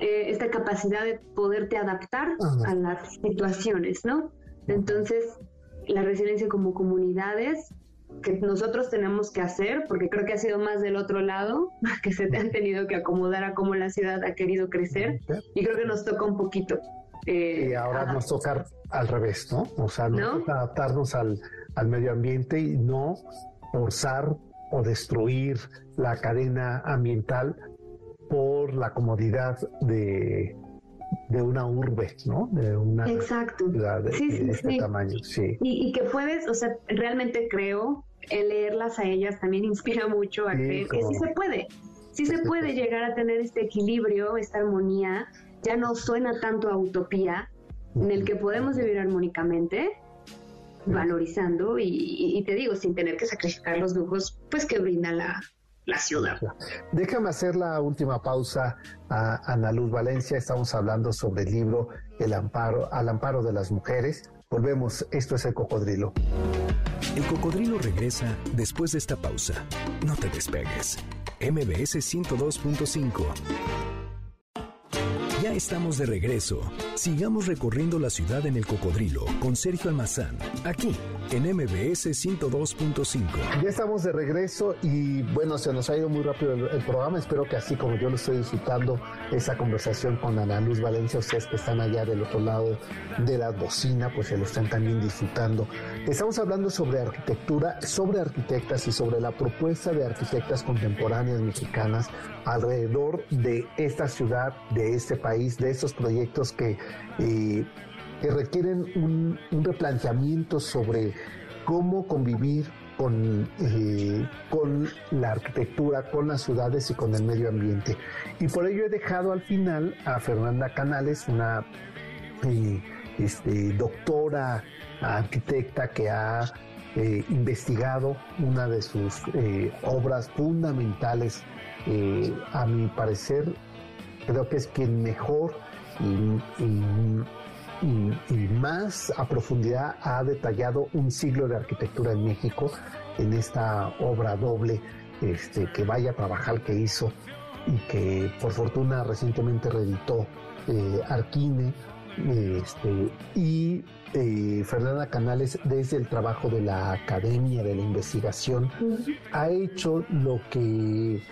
eh, esta capacidad de poderte adaptar a las situaciones, ¿no? Entonces, la resiliencia como comunidades que nosotros tenemos que hacer, porque creo que ha sido más del otro lado, que se te han tenido que acomodar a cómo la ciudad ha querido crecer, y creo que nos toca un poquito. Eh, y ahora nos toca al revés, ¿no? O sea, ¿No? adaptarnos al, al medio ambiente y no forzar o destruir la cadena ambiental por la comodidad de, de una urbe, ¿no? De una Exacto. ciudad de, este tamaño, sí. Y, que puedes, o sea, realmente creo, el leerlas a ellas también inspira mucho a creer que sí se puede, sí se puede llegar a tener este equilibrio, esta armonía, ya no suena tanto a utopía, en el que podemos vivir armónicamente, valorizando y, y, te digo, sin tener que sacrificar los lujos, pues que brinda la, la ciudad. Déjame hacer la última pausa a Ana Luz Valencia. Estamos hablando sobre el libro El amparo, al amparo de las mujeres. Volvemos, esto es el cocodrilo. El cocodrilo regresa después de esta pausa. No te despegues. MBS 102.5 estamos de regreso. Sigamos recorriendo la ciudad en el cocodrilo con Sergio Almazán, aquí en MBS 102.5. Ya estamos de regreso y bueno, se nos ha ido muy rápido el, programa. Espero que así como yo lo estoy disfrutando, esa conversación con Ana Luz Valencia, ustedes que están allá del otro lado de la bocina, pues se lo están también disfrutando. Estamos hablando sobre arquitectura, sobre arquitectas y sobre la propuesta de arquitectas contemporáneas mexicanas alrededor de esta ciudad, de este país, de estos proyectos que, eh, que requieren un, replanteamiento sobre cómo convivir con, eh, con la arquitectura, con las ciudades y con el medio ambiente. Y por ello he dejado al final a Fernanda Canales, una eh, este, doctora arquitecta que ha investigado una de sus obras fundamentales eh, a mi parecer, creo que es quien mejor y, más a profundidad ha detallado un siglo de arquitectura en México en esta obra doble este, que vaya a trabajar que hizo y que por fortuna recientemente reeditó eh, Arquine este, y eh, Fernanda Canales desde el trabajo de la academia de la investigación ha hecho lo que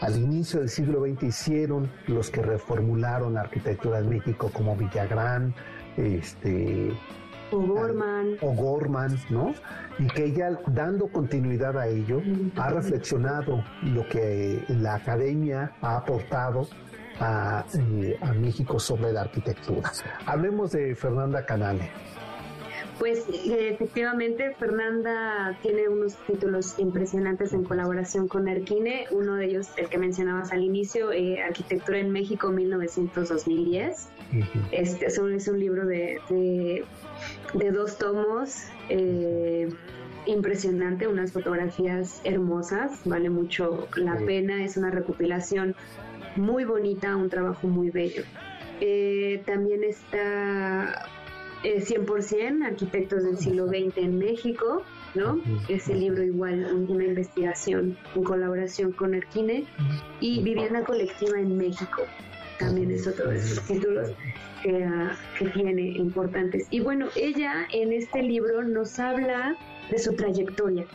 al inicio del siglo XX hicieron los que reformularon la arquitectura de México como Villagrán, este, O'Gorman. O'Gorman, ¿no? Y que ella, dando continuidad a ello, ha reflexionado lo que la academia ha aportado a, eh, a México sobre la arquitectura. Hablemos de Fernanda Canale. Pues eh, efectivamente, Fernanda tiene unos títulos impresionantes en colaboración con Erquine, uno de ellos, el que mencionabas al inicio, eh, Arquitectura en México 1900-2010. Este es un, libro de, de, dos tomos, eh, impresionante, unas fotografías hermosas, vale mucho la pena, es una recopilación muy bonita, un trabajo muy bello. también está 100% eh, arquitectos del siglo XX en México, ¿no? Ese libro igual, una investigación en colaboración con Erquine y Vivienda Colectiva en México, también es otro de esos títulos que, que tiene importantes. Y bueno, ella en este libro nos habla de su trayectoria,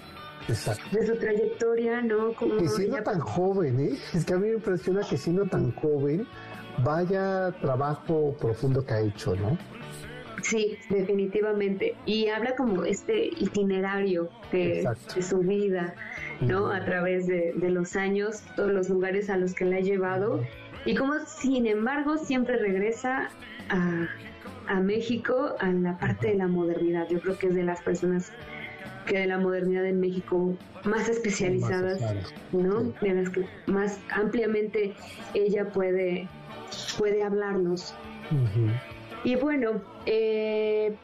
Exacto. de su trayectoria, ¿no? Como que siendo tan joven, ¿eh? Es que a mí me impresiona que siendo tan joven, vaya trabajo profundo que ha hecho, ¿no? Sí, definitivamente. Y habla como este itinerario de, su vida. ¿no? A través de, los años, todos los lugares a los que la ha llevado y como sin embargo siempre regresa a, a México a la parte de la modernidad. Yo creo que es de las personas que de la modernidad en México más especializadas, ¿no? De las que más ampliamente ella puede, puede hablarnos. Y bueno, eh,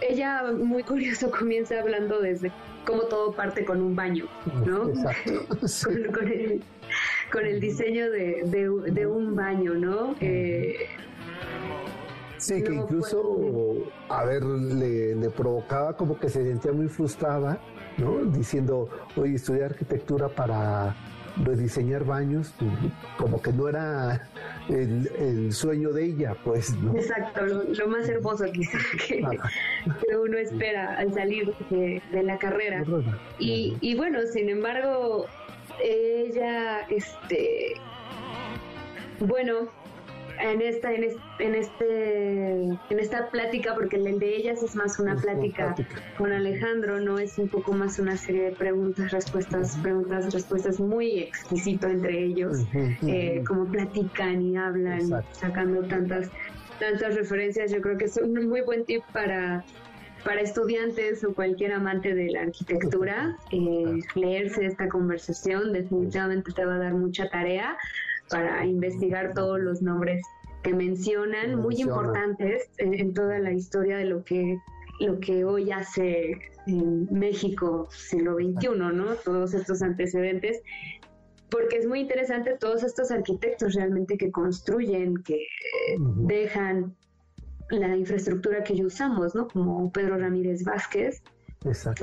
ella muy curioso comienza hablando desde cómo todo parte con un baño, ¿no? Exacto. con, el, diseño de, un baño, ¿no? Sí, que incluso, a ver, le, provocaba como que se sentía muy frustrada, ¿no? Diciendo, oye, estudiar arquitectura para rediseñar baños, como que no era el, sueño de ella, pues. ¿no? Exacto, lo, más hermoso quizá que, que, uno espera al salir de, la carrera. Y, y bueno, sin embargo, ella, este, bueno, en esta en, este en esta plática porque el de ellas es más una plática, con Alejandro no es un poco más una serie de preguntas respuestas preguntas respuestas muy exquisito entre ellos eh, como platican y hablan sacando tantas tantas referencias. Yo creo que es un muy buen tip para para estudiantes o cualquier amante de la arquitectura, eh, leerse esta conversación. Definitivamente te va a dar mucha tarea para investigar todos los nombres que mencionan, muy importantes en, toda la historia de lo que lo que hoy hace en México siglo XXI, ¿no? Todos estos antecedentes, porque es muy interesante todos estos arquitectos realmente que construyen, que dejan la infraestructura que hoy usamos, ¿no? Como Pedro Ramírez Vázquez,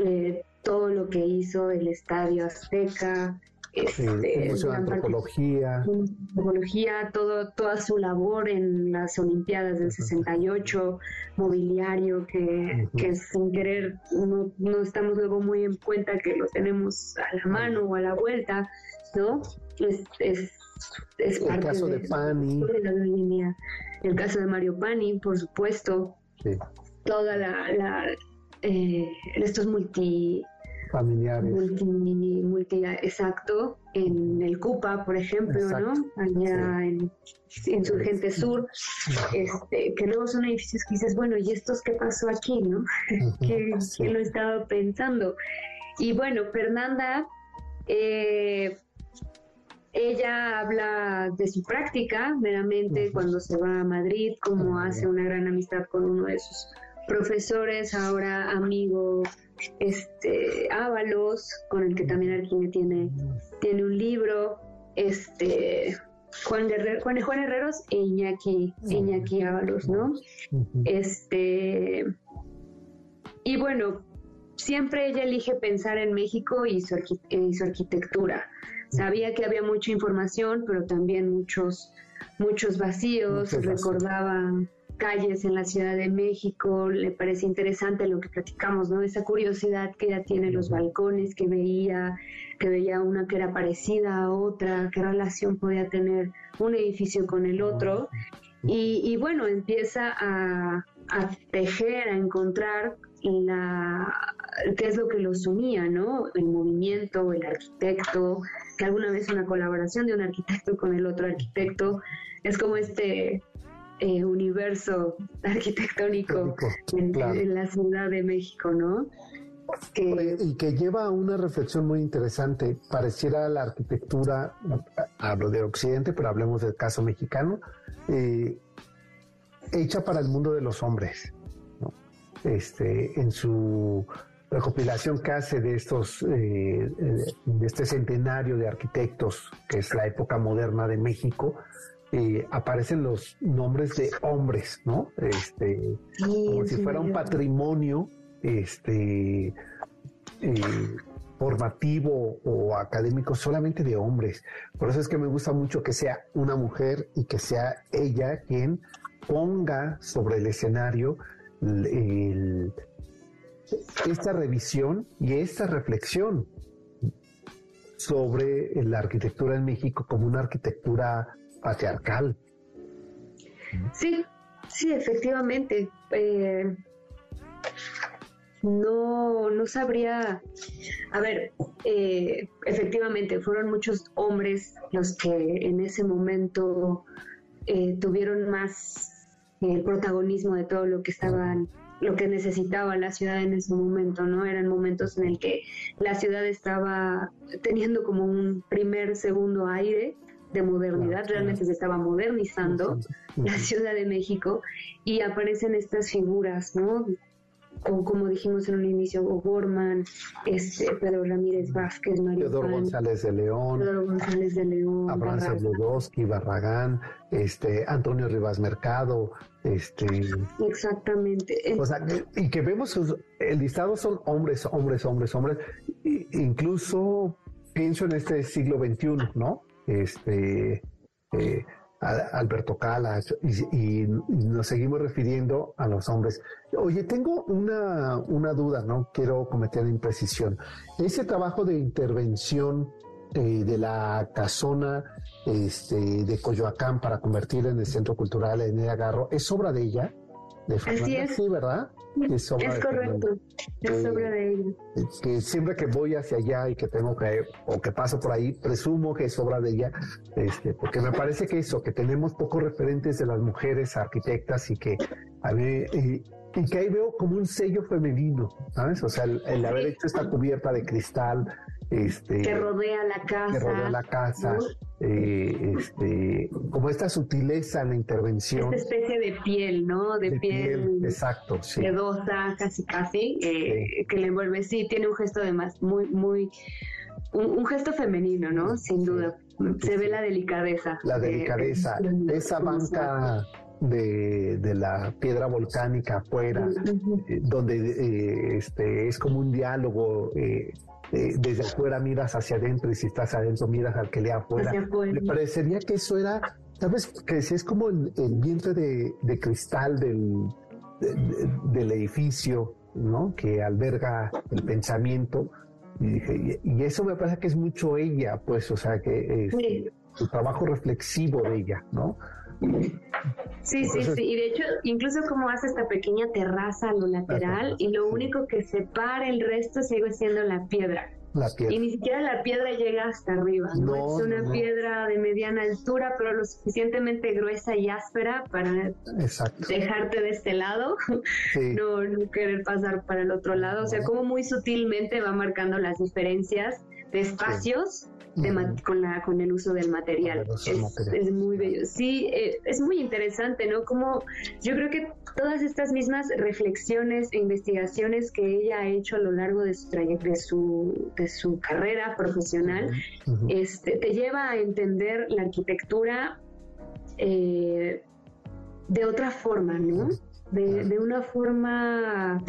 eh, todo lo que hizo el Estadio Azteca, este, antropología. Antropología, todo, toda su labor en las Olimpiadas del 68, mobiliario, que, que sin querer no, no, estamos luego muy en cuenta que lo tenemos a la mano o a la vuelta, ¿no? Es, es, es el caso de, Pani. El caso de Mario Pani, por supuesto. Toda la, la eh, estos multi familiares. Multi, exacto, en el CUPA, por ejemplo, ¿no? Allá en, su gente Sur, este, que luego son edificios que dices, bueno, ¿y estos qué pasó aquí, no? ¿Qué, lo estaba pensando? Y bueno, Fernanda, eh, ella habla de su práctica, meramente cuando se va a Madrid, como hace una gran amistad con uno de sus profesores, ahora amigo este Ábalos, con el que también Arquime tiene, tiene un libro, este Juan, Juan, Juan Herreros e Iñaki, Iñaki Ábalos, ¿no? Este y bueno, siempre ella elige pensar en México y su, y su arquitectura. Sabía que había mucha información, pero también muchos, muchos vacíos, recordaba calles en la Ciudad de México, le parece interesante lo que platicamos, ¿no? Esa curiosidad que ella tiene los balcones, que veía, que veía una que era parecida a otra, qué relación podía tener un edificio con el otro. Y, bueno, empieza a, tejer, a encontrar la, qué es lo que los unía, ¿no? El movimiento, el arquitecto, que alguna vez una colaboración de un arquitecto con el otro arquitecto, es como este eh, universo arquitectónico en, la Ciudad de México, ¿no? y que lleva a una reflexión muy interesante. Pareciera la arquitectura, hablo de Occidente, pero hablemos del caso mexicano, eh, hecha para el mundo de los hombres. Este, en su recopilación que hace de estos, eh, de este centenario de arquitectos, que es la época moderna de México, eh, aparecen los nombres de hombres, ¿no? Este, como si fuera un patrimonio, este, eh, formativo o académico solamente de hombres. Por eso es que me gusta mucho que sea una mujer y que sea ella quien ponga sobre el escenario esta revisión y esta reflexión sobre la arquitectura en México como una arquitectura patriarcal. Sí, sí, efectivamente. Eh, no, no sabría. A ver, eh, efectivamente, fueron muchos hombres los que en ese momento eh, tuvieron más el protagonismo de todo lo que estaban lo que necesitaba la ciudad en ese momento, ¿no? Eran momentos en el que la ciudad estaba teniendo como un primer, segundo aire de modernidad, realmente se estaba modernizando la Ciudad de México y aparecen estas figuras, ¿no? Como, como dijimos en un inicio, O'Gorman, este, Pedro Ramírez Vázquez, Mario Teodoro González de León, Teodoro González de León, Abraham Zabludowski, Barragán, este, Antonio Rivas Mercado, este, Exactamente. O sea, y que vemos el listado son hombres, hombres, hombres, hombres. incluso pienso en este siglo XXI, ¿no? Este eh, Alberto Calas y, nos seguimos refiriendo a los hombres. Oye, tengo una, una duda, ¿no? Quiero cometer imprecisión. Ese trabajo de intervención eh, de la casona este, de Coyoacán para convertir en el centro cultural en Agarro, ¿es obra de ella? De Así es. Sí, ¿verdad? Es, correcto, es obra de ella. Que siempre que voy hacia allá y que tengo que, o que paso por ahí, presumo que es obra de ella, este, porque me parece que eso, que tenemos pocos referentes de las mujeres arquitectas y que a mí, y, que ahí veo como un sello femenino, ¿sabes? O sea, el haber hecho esta cubierta de cristal, este, que rodea la casa. Que rodea la casa. Eh, este, como esta sutileza en la intervención. Esta especie de piel, ¿no? De, piel, exacto, sí. sedosa, casi casi, eh, que le envuelve. Sí, tiene un gesto además muy, muy, un, gesto femenino, ¿no? Sin duda. Se ve la delicadeza. La delicadeza. Esa banca de, de, la piedra volcánica afuera, eh, donde este, es como un diálogo eh, desde afuera miras hacia adentro y si estás adentro miras al que le afuera. Me parecería que eso era, ¿sabes? Que si es como el, vientre de, cristal del, del edificio, ¿no? Que alberga el pensamiento. Y, y, eso me parece que es mucho ella, pues, o sea, que es el trabajo reflexivo de ella, ¿no? Sí, sí, sí. Y de hecho, incluso como hace esta pequeña terraza a lo lateral y lo único que separa el resto sigue siendo la piedra. La piedra. Y ni siquiera la piedra llega hasta arriba, ¿no? es una piedra de mediana altura, pero lo suficientemente gruesa y áspera para dejarte de este lado, no, no querer pasar para el otro lado. O sea, como muy sutilmente va marcando las diferencias de espacios con, la, con el uso del material. es, muy bello. Sí, eh, es muy interesante, ¿no? Como yo creo que todas estas mismas reflexiones e investigaciones que ella ha hecho a lo largo de su de su, de su carrera profesional, este, te lleva a entender la arquitectura eh, de otra forma, ¿no? De, de, una forma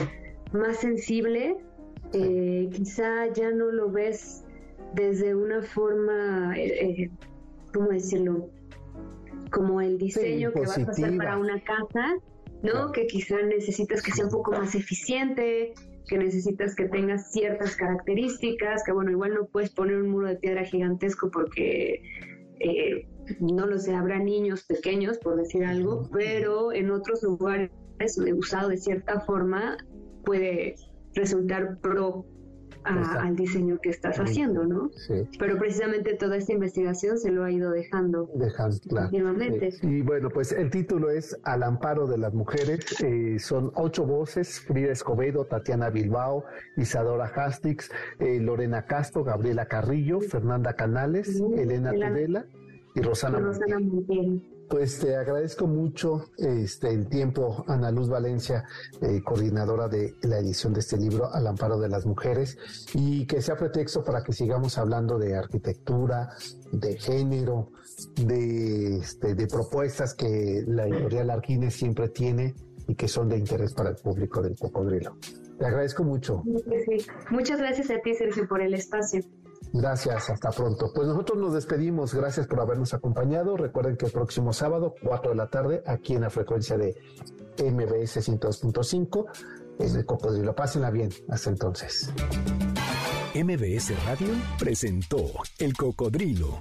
más sensible, eh, quizá ya no lo ves desde una forma, eh, eh, ¿cómo decirlo? Como el diseño que vas a hacer para una casa, ¿no? Que quizá necesitas que sea un poco más eficiente, que necesitas que tenga ciertas características, que bueno, igual no puedes poner un muro de piedra gigantesco porque, eh, no lo sé, habrá niños pequeños, por decir algo, pero en otros lugares usado de cierta forma puede resultar pro al diseño que estás haciendo, ¿no? Sí. Pero precisamente toda esta investigación se lo ha ido dejando. Dejando, claro. Y bueno, pues el título es Al amparo de las mujeres. Eh, son ocho voces, Frida Escobedo, Tatiana Bilbao, Isadora Hastings, eh, Lorena Castro, Gabriela Carrillo, Fernanda Canales, Elena Tudela y Rosana, Rosana pues te agradezco mucho este, el tiempo, Ana Luz Valencia, eh, coordinadora de la edición de este libro, Al Amparo de las Mujeres, y que sea pretexto para que sigamos hablando de arquitectura, de género, de, este, de propuestas que la editorial Arquines siempre tiene y que son de interés para el público del cocodrilo. Te agradezco mucho. Muchas gracias a ti, Sergio, por el espacio. Gracias, hasta pronto. Pues nosotros nos despedimos. Gracias por habernos acompañado. Recuerden que el próximo sábado, 4 de la tarde, aquí en la frecuencia de MBS 102.5, en el Cocodrilo. Pásenla bien. Hasta entonces. MBS Radio presentó El Cocodrilo.